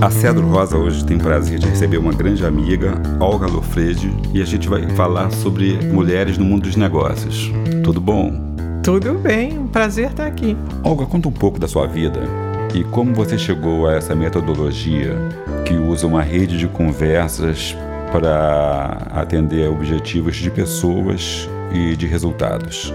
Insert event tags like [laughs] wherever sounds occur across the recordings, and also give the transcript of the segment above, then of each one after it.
A Cedro Rosa hoje tem o prazer de receber uma grande amiga, Olga Lofredi, e a gente vai falar sobre mulheres no mundo dos negócios. Tudo bom? Tudo bem, um prazer estar aqui. Olga, conta um pouco da sua vida e como você chegou a essa metodologia que usa uma rede de conversas para atender objetivos de pessoas e de resultados.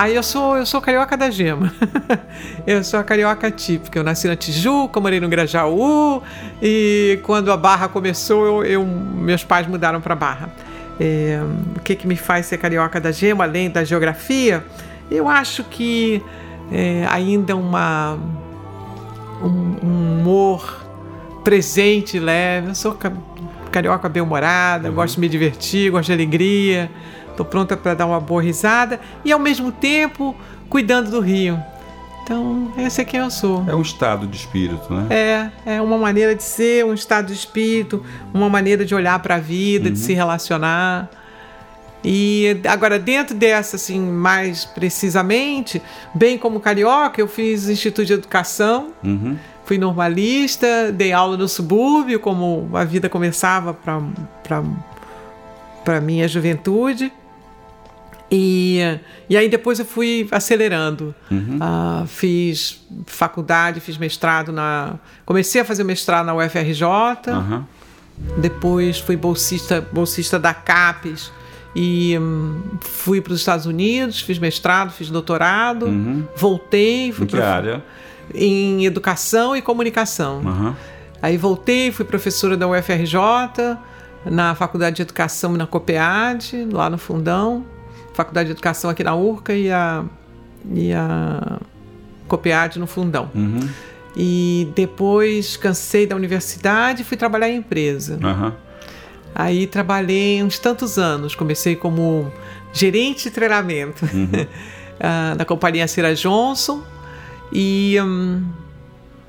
Ah, eu sou, eu sou carioca da gema. [laughs] eu sou a carioca típica. Eu nasci na Tijuca, morei no Grajaú e quando a Barra começou, eu, eu meus pais mudaram para Barra. É, o que, que me faz ser carioca da gema, além da geografia? Eu acho que é, ainda uma, um, um humor presente, leve. Eu sou carioca bem-humorada, uhum. gosto de me divertir, gosto de alegria. Estou pronta para dar uma boa risada e ao mesmo tempo cuidando do Rio. Então, esse é quem eu sou. É um estado de espírito, né? É, é uma maneira de ser, um estado de espírito, uma maneira de olhar para a vida, uhum. de se relacionar. E agora, dentro dessa, assim, mais precisamente, bem como carioca, eu fiz Instituto de Educação, uhum. Fui normalista, dei aula no subúrbio, como a vida começava para minha juventude. E, e aí depois eu fui acelerando. Uhum. Uh, fiz faculdade, fiz mestrado na. Comecei a fazer mestrado na UFRJ. Uhum. Depois fui bolsista, bolsista da CAPES e um, fui para os Estados Unidos, fiz mestrado, fiz doutorado, uhum. voltei. Fui em que área? Em educação e comunicação. Uhum. Aí voltei, fui professora da UFRJ, na Faculdade de Educação na COPEAD, lá no Fundão. Faculdade de Educação aqui na URCA e a, e a COPEAD no Fundão. Uhum. E depois cansei da universidade e fui trabalhar em empresa. Uhum. Aí trabalhei uns tantos anos. Comecei como gerente de treinamento uhum. uh, [laughs] na companhia Cira Johnson e um,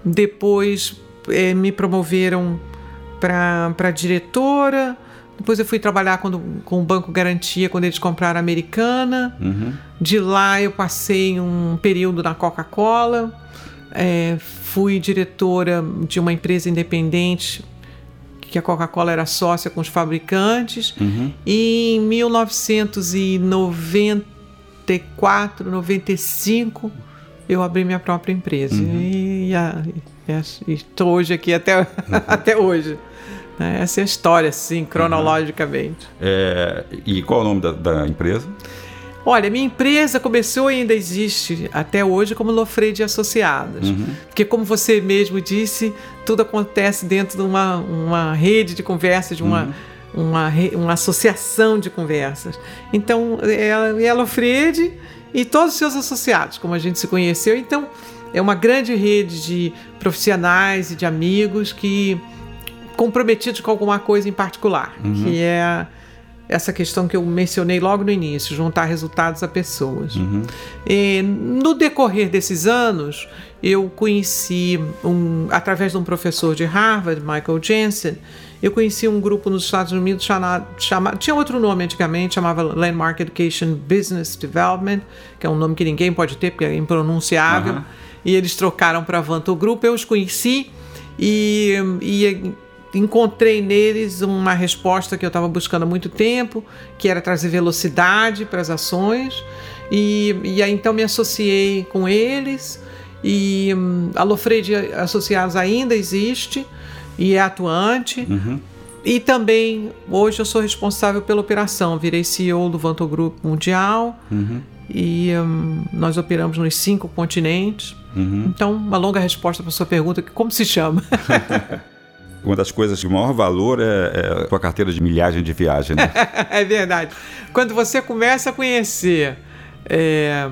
depois eh, me promoveram para diretora depois eu fui trabalhar quando, com o Banco Garantia quando eles compraram a Americana. Uhum. De lá eu passei um período na Coca-Cola. É, fui diretora de uma empresa independente que a Coca-Cola era sócia com os fabricantes. Uhum. E em 1994, 95, eu abri minha própria empresa. Uhum. E estou hoje aqui até, uhum. [laughs] até hoje. Né? Essa é a história, assim, cronologicamente. Uhum. É, e qual é o nome da, da, empresa? Olha, minha empresa começou e ainda existe até hoje como Lofredi Associadas. Uhum. Porque, como você mesmo disse, tudo acontece dentro de uma, uma rede de conversas, de uma, uhum. uma, uma associação de conversas. Então, é, é a Lofredi e todos os seus associados, como a gente se conheceu. Então, é uma grande rede de profissionais e de amigos que comprometidos com alguma coisa em particular, uhum. que é essa questão que eu mencionei logo no início, juntar resultados a pessoas. Uhum. E, no decorrer desses anos, eu conheci, um, através de um professor de Harvard, Michael Jensen, eu conheci um grupo nos Estados Unidos chamado, chamado tinha outro nome antigamente, chamava Landmark Education Business Development, que é um nome que ninguém pode ter porque é impronunciável, uhum. e eles trocaram para Vanto Group, eu os conheci e, e encontrei neles uma resposta que eu estava buscando há muito tempo, que era trazer velocidade para as ações. E, e aí então me associei com eles. E um, a Lofredi Associados ainda existe e é atuante. Uhum. E também hoje eu sou responsável pela operação. Virei CEO do Vanto Group Mundial. Uhum. E um, nós operamos nos cinco continentes. Uhum. Então, uma longa resposta para sua pergunta: como se chama? [laughs] Uma das coisas de maior valor é, é a sua carteira de milhagem de viagem. Né? [laughs] é verdade. Quando você começa a conhecer é,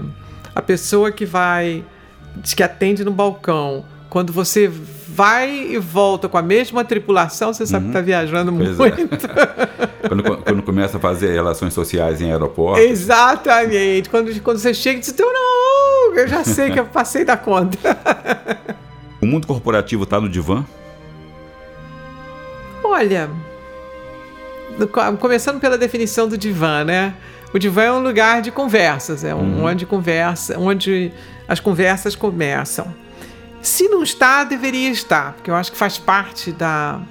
a pessoa que vai, que atende no balcão, quando você vai e volta com a mesma tripulação, você sabe uhum. que está viajando pois é. muito. É. [laughs] quando, quando, começa a fazer relações sociais em aeroporto. Exatamente. Quando, quando você chega e diz, então, não, eu já sei que eu passei da conta. [laughs] o mundo corporativo está no divã? Olha, começando pela definição do divã, né? O divã é um lugar de conversas, é um uhum. onde conversa, onde as conversas começam. Se não está, deveria estar, porque eu acho que faz parte da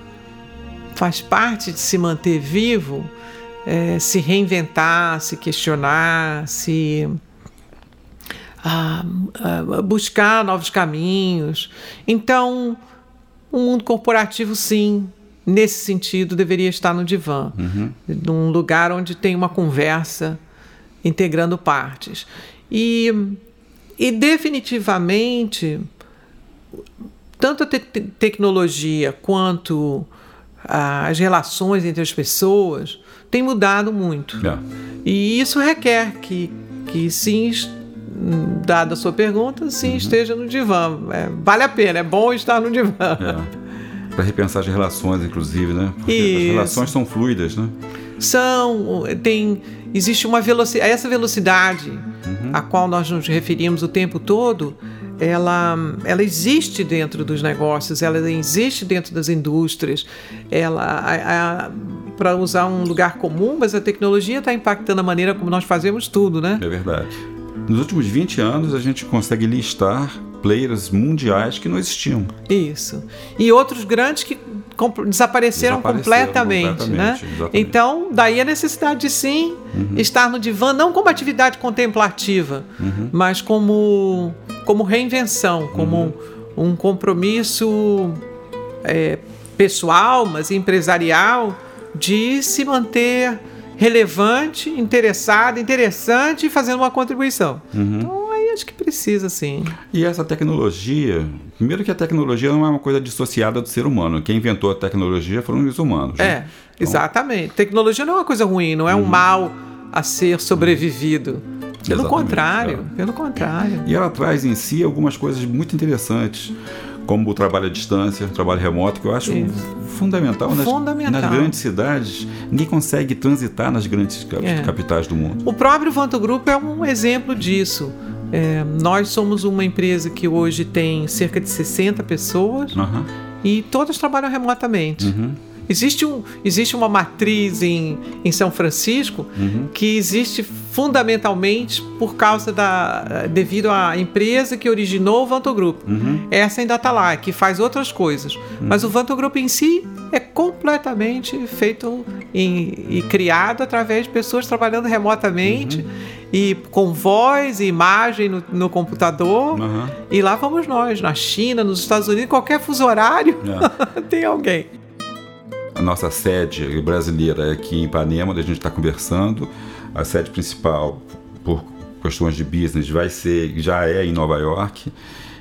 faz parte de se manter vivo, é, se reinventar, se questionar, se ah, ah, buscar novos caminhos. Então, o mundo corporativo, sim, nesse sentido, deveria estar no divã, uhum. num lugar onde tem uma conversa integrando partes. E, e definitivamente, tanto a te tecnologia quanto as relações entre as pessoas têm mudado muito. É. E isso requer que, que sim, dada a sua pergunta, sim, uhum. esteja no divã. É, vale a pena, é bom estar no divã. É. Para repensar as relações, inclusive, né? Porque Isso. as relações são fluidas, né? São, tem, existe uma velocidade, essa velocidade uhum. a qual nós nos referimos o tempo todo, ela, ela existe dentro dos negócios, ela existe dentro das indústrias, ela para usar um lugar comum, mas a tecnologia está impactando a maneira como nós fazemos tudo, né? É verdade. Nos últimos 20 anos a gente consegue listar players mundiais que não existiam. Isso. E outros grandes que desapareceram, desapareceram completamente, completamente, né? Exatamente. Então, daí a necessidade de sim uhum. estar no divã, não como atividade contemplativa, uhum. mas como, como reinvenção, como uhum. um compromisso é, pessoal, mas empresarial, de se manter relevante, interessado, interessante e fazendo uma contribuição. Uhum. Então, acho que precisa, sim. E essa tecnologia, primeiro que a tecnologia não é uma coisa dissociada do ser humano. Quem inventou a tecnologia foram os humanos. Né? É, então... exatamente. Tecnologia não é uma coisa ruim, não é um uhum. mal a ser sobrevivido. Pelo Exatamente, contrário, é. pelo contrário. E ela traz em si algumas coisas muito interessantes como o trabalho à distância, o trabalho remoto, que eu acho Isso. fundamental, nas, fundamental. nas grandes cidades. Ninguém consegue transitar nas grandes é. capitais do mundo. O próprio Vanto Grupo é um exemplo disso. É, nós somos uma empresa que hoje tem cerca de 60 pessoas uhum. e todas trabalham remotamente. Uhum. Existe, um, existe uma matriz em, em São Francisco uhum. que existe fundamentalmente por causa da. devido à empresa que originou o Vanto Group. Uhum. Essa ainda está lá, que faz outras coisas. Uhum. Mas o Vanto Group em si é completamente feito em, e criado através de pessoas trabalhando remotamente uhum. E com voz e imagem no, no computador. Uhum. E lá vamos nós, na China, nos Estados Unidos, qualquer fuso horário, é. [laughs] tem alguém a nossa sede brasileira é aqui em Ipanema, onde a gente está conversando. A sede principal, por questões de business, vai ser, já é em Nova York.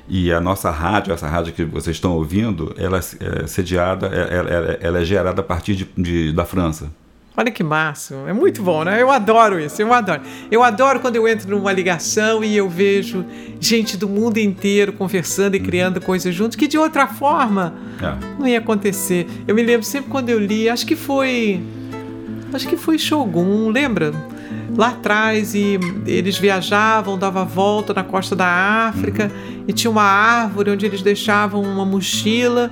E a nossa rádio, essa rádio que vocês estão ouvindo, ela é sediada, ela, ela, ela é gerada a partir de, de da França. Olha que máximo, é muito bom, né? Eu adoro isso, eu adoro. Eu adoro quando eu entro numa ligação e eu vejo gente do mundo inteiro conversando e criando coisas juntos, que de outra forma é. não ia acontecer. Eu me lembro sempre quando eu li, acho que foi. Acho que foi Shogun, lembra? Lá atrás, e eles viajavam, davam a volta na costa da África, uhum. e tinha uma árvore onde eles deixavam uma mochila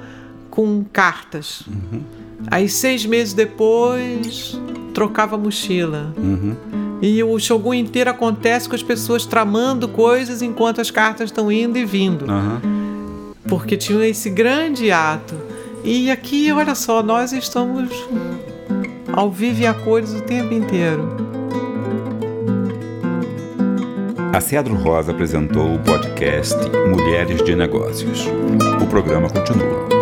com cartas. Uhum. Aí, seis meses depois, trocava a mochila. Uhum. E o Shogun inteiro acontece com as pessoas tramando coisas enquanto as cartas estão indo e vindo. Uhum. Porque tinha esse grande ato. E aqui, olha só, nós estamos ao vivo e a cores o tempo inteiro. A Cedro Rosa apresentou o podcast Mulheres de Negócios. O programa continua.